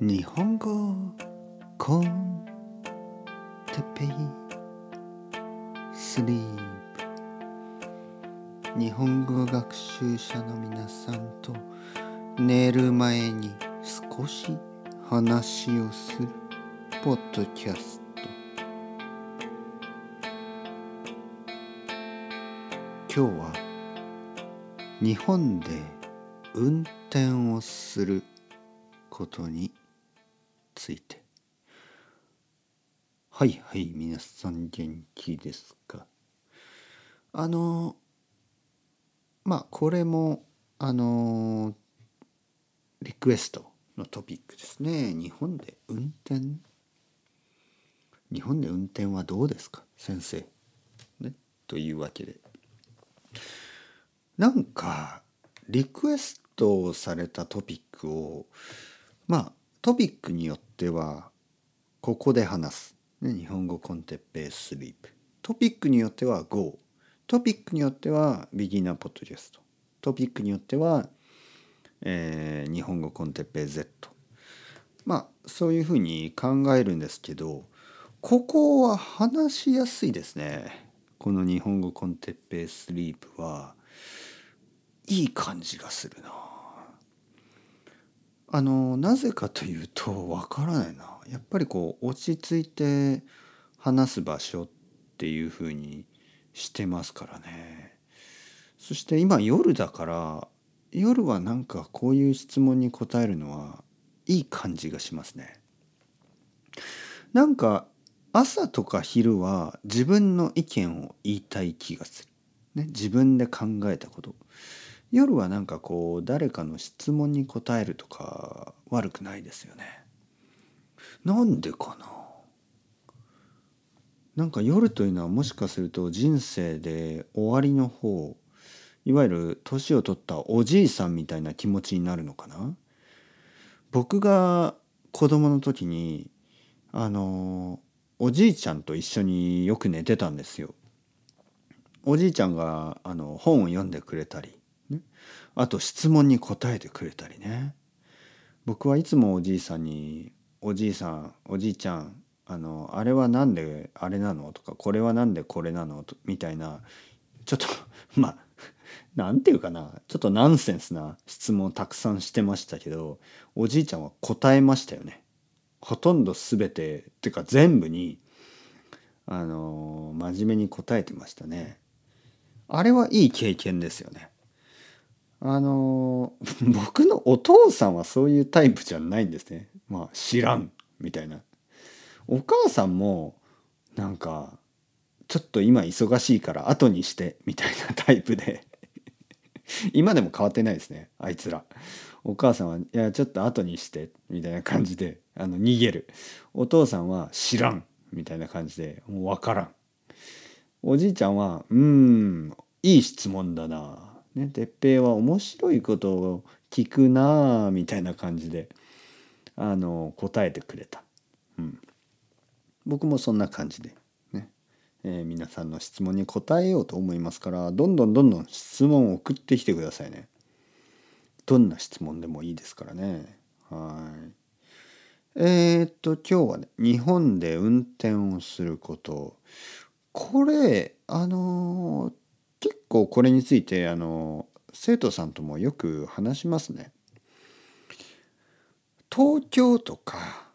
日本語コンテペイスリープ。日本語学習者の皆さんと寝る前に少し話をするポッドキャスト。今日は日本で運転をすることについて。はいはい皆さん元気ですか？あのまあこれもあのリクエストのトピックですね。日本で運転？日本で運転はどうですか？先生。ね？というわけで。なんかリクエストされたトピックをまあトピックによってはここで話す、ね、日本語 con テッペイ sleep。トピックによっては GO トピックによってはビギナーポッドキャスト。トピックによっては、えー、日本語 con テッペイ Z まあそういうふうに考えるんですけどここは話しやすいですね。この日本語コンテッペイスリープは。いい感じがするな。あのなぜかというとわからないな。やっぱりこう落ち着いて話す場所っていうふうにしてますからね。そして今夜だから夜はなんかこういう質問に答えるのはいい感じがしますね。なんか朝とか昼は自分の意見を言いたい気がする、ね、自分で考えたこと。夜はなんかこう誰かの質問に答えるとか悪くないですよね。なんでかな？なんか夜というのはもしかすると人生で終わりの方いわゆる年を取ったおじいさんみたいな気持ちになるのかな？僕が子供の時にあのおじいちゃんと一緒によく寝てたんですよ。おじいちゃんがあの本を読んでくれたりね、あと質問に答えてくれたりね僕はいつもおじいさんに「おじいさんおじいちゃんあのあれは何であれなの?」とか「これは何でこれなの?」みたいなちょっと まあ何て言うかなちょっとナンセンスな質問をたくさんしてましたけどおじいちゃんは答えましたよね。ほとんど全てっていうか全部にあの真面目に答えてましたね。あれはいい経験ですよね。あの 僕のお父さんはそういうタイプじゃないんですね。まあ知らんみたいな。お母さんもなんかちょっと今忙しいから後にしてみたいなタイプで 今でも変わってないですねあいつら。お母さんは「いやちょっと後にして」みたいな感じであの逃げる。お父さんは「知らん」みたいな感じでもう分からん。おじいちゃんは「うんいい質問だな」ね、哲平は面白いことを聞くなあみたいな感じであの答えてくれた、うん、僕もそんな感じでね、えー、皆さんの質問に答えようと思いますからどんどんどんどん質問を送ってきてくださいね。どんな質問でもいいですからね。はい。えー、っと今日はね日本で運転をすること。これあのー結構これについてあの生徒さんともよく話しますね。東京とか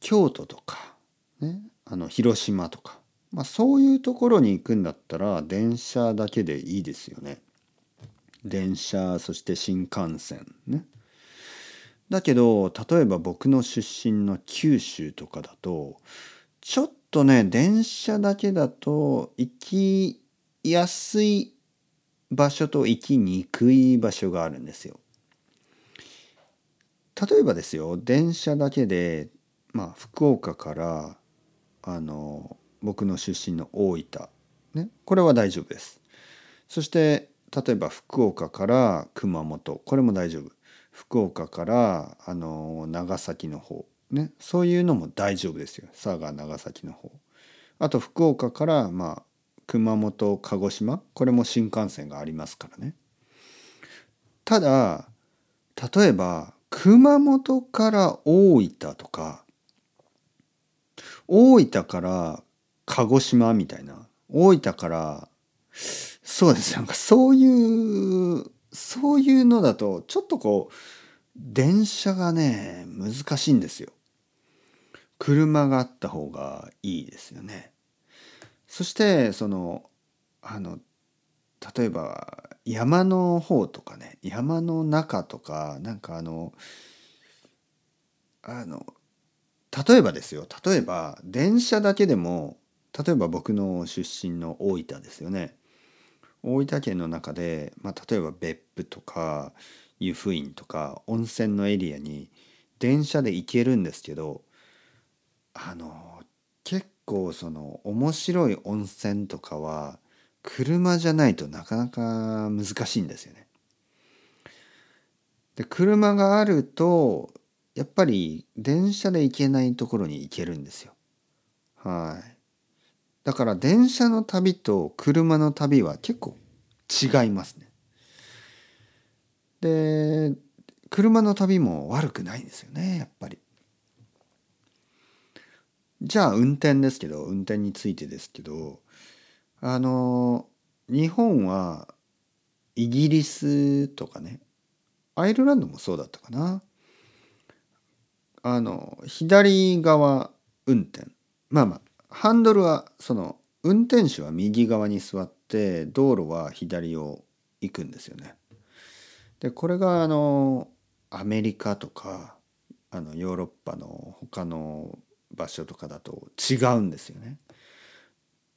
京都とか、ね、あの広島とか、まあ、そういうところに行くんだったら電車だけでいいですよね。電車そして新幹線ね。だけど例えば僕の出身の九州とかだとちょっとね電車だけだと行き安い場所と行きにくい場所があるんですよ。例えばですよ電車だけで、まあ、福岡からあの僕の出身の大分、ね、これは大丈夫です。そして例えば福岡から熊本これも大丈夫。福岡からあの長崎の方ねそういうのも大丈夫ですよ佐賀長崎の方。あと福岡からまあ熊本鹿児島これも新幹線がありますからねただ例えば熊本から大分とか大分から鹿児島みたいな大分からそうですなんかそういうそういうのだとちょっとこう電車がね難しいんですよ。車があった方がいいですよね。そしてそのあの例えば山の方とかね山の中とかなんかあのあの例えばですよ。例えば電車だけでも例えば僕の出身の大分ですよね。大分県の中で、まあ、例えば別府とか湯布院とか温泉のエリアに電車で行けるんですけどあの構その面白い温泉とかは車じゃないとなかなか難しいんですよね。で車があるとやっぱり電車で行けないところに行けるんですよ。はい。だから電車の旅と車の旅は結構違いますね。で車の旅も悪くないんですよねやっぱり。じゃあ運転ですけど運転についてですけどあの日本はイギリスとかねアイルランドもそうだったかなあの左側運転まあまあハンドルはその運転手は右側に座って道路は左を行くんですよね。でこれがあのアメリカとかあのヨーロッパの他の場所とかだと違うんですよね。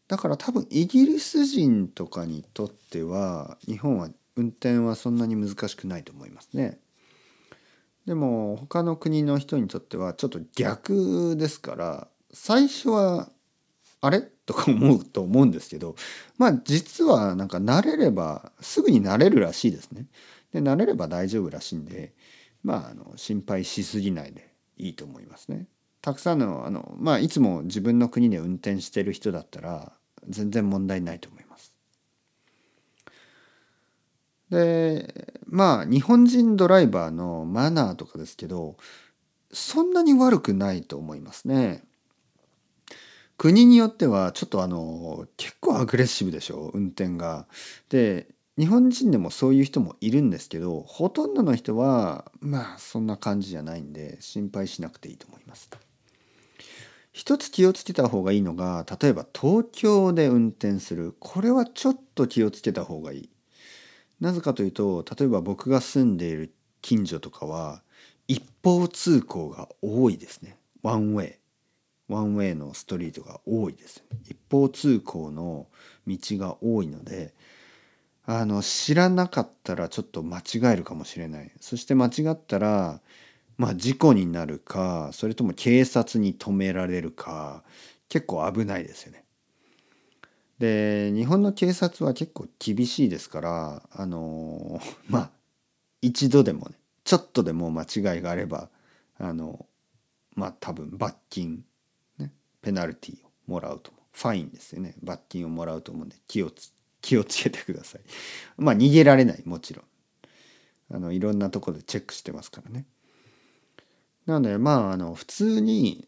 だから多分イギリス人とかにとっては日本は運転はそんなに難しくないと思いますね。でも他の国の人にとってはちょっと逆ですから最初はあれ？とか思うと思うんですけどまあ実はなんか慣れればすぐに慣れるらしいですね。で慣れれば大丈夫らしいんでまああの心配しすぎないでいいと思いますね。たくさんのあのまあいつも自分の国で運転してる人だったら全然問題ないと思います。でまあ日本人ドライバーのマナーとかですけどそんなに悪くないと思いますね。国によってはちょっとあの結構アグレッシブでしょ運転が。で日本人でもそういう人もいるんですけどほとんどの人はまあそんな感じじゃないんで心配しなくていいと思います。一つ気をつけた方がいいのが例えば東京で運転する。これはちょっと気をつけた方がいい。なぜかというと例えば僕が住んでいる近所とかは一方通行が多いですね。ワンウェイ。ワンウェイのストリートが多いです。一方通行の道が多いのであの知らなかったらちょっと間違えるかもしれない。そして間違ったらまあ事故になるかそれとも警察に止められるか結構危ないですよね。で日本の警察は結構厳しいですからあの まあ一度でもねちょっとでも間違いがあればあのまあ多分罰金、ね、ペナルティをもらうとファインですよね。罰金をもらうと思うんで気をつ気をつけてください。まあ逃げられないもちろん。あのいろんなところでチェックしてますからね。なのでまああの普通に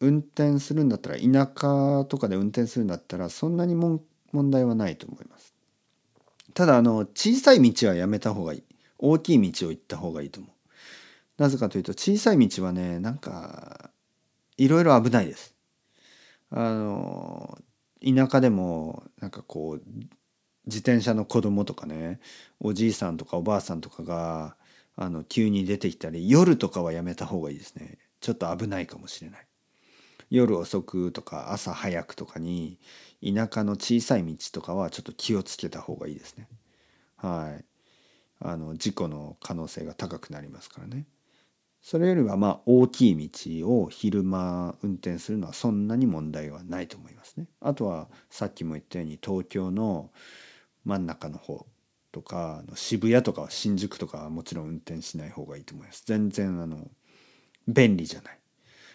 運転するんだったら田舎とかで運転するんだったらそんなに問題はないと思います。ただあの小さい道はやめた方がいい大きい道を行った方がいいと思う。なぜかというと小さい道はねなんかいろいろ危ないです。あの田舎でもなんかこう自転車の子供とかねおじいさんとかおばあさんとかがあの急に出てきたり夜とかはやめた方がいいですねちょっと危ないかもしれない夜遅くとか朝早くとかに田舎の小さい道とかはちょっと気をつけた方がいいですね。はい。あの事故の可能性が高くなりますからね。それよりはまあ大きい道を昼間運転するのはそんなに問題はないと思いますね。あとはさっきも言ったように東京の真ん中の方とか渋谷とか新宿とかはもちろん運転しない方がいいと思います。全然あの便利じゃない。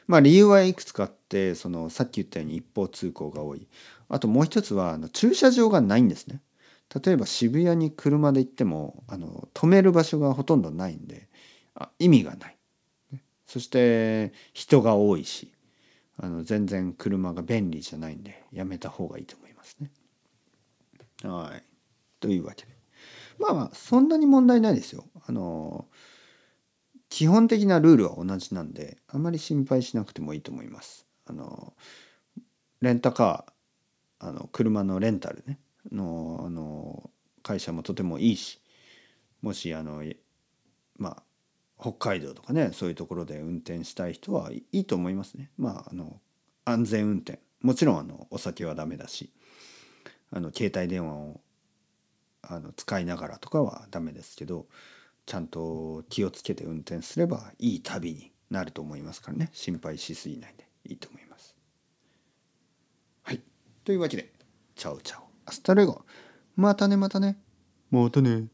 まあ理由はいくつかあってそのさっき言ったように一方通行が多いあともう一つはあの駐車場がないんですね例えば渋谷に車で行ってもあの止める場所がほとんどないんであ意味がない。そして人が多いしあの全然車が便利じゃないんでやめた方がいいと思いますね。はいというわけでまあまあそんなに問題ないですよ。あの基本的なルールは同じなんであまり心配しなくてもいいと思います。あのレンタカーあの車のレンタルねのあの会社もとてもいいしもしあのまあ北海道とかねそういうところで運転したい人はいいと思いますね。まああの安全運転もちろんあのお酒はダメだしあの携帯電話をあの使いながらとかはダメですけどちゃんと気をつけて運転すればいい旅になると思いますからね。心配しすぎないでいいと思います。はい。というわけで Chao chao。Hasta luego。またねまたね。またね。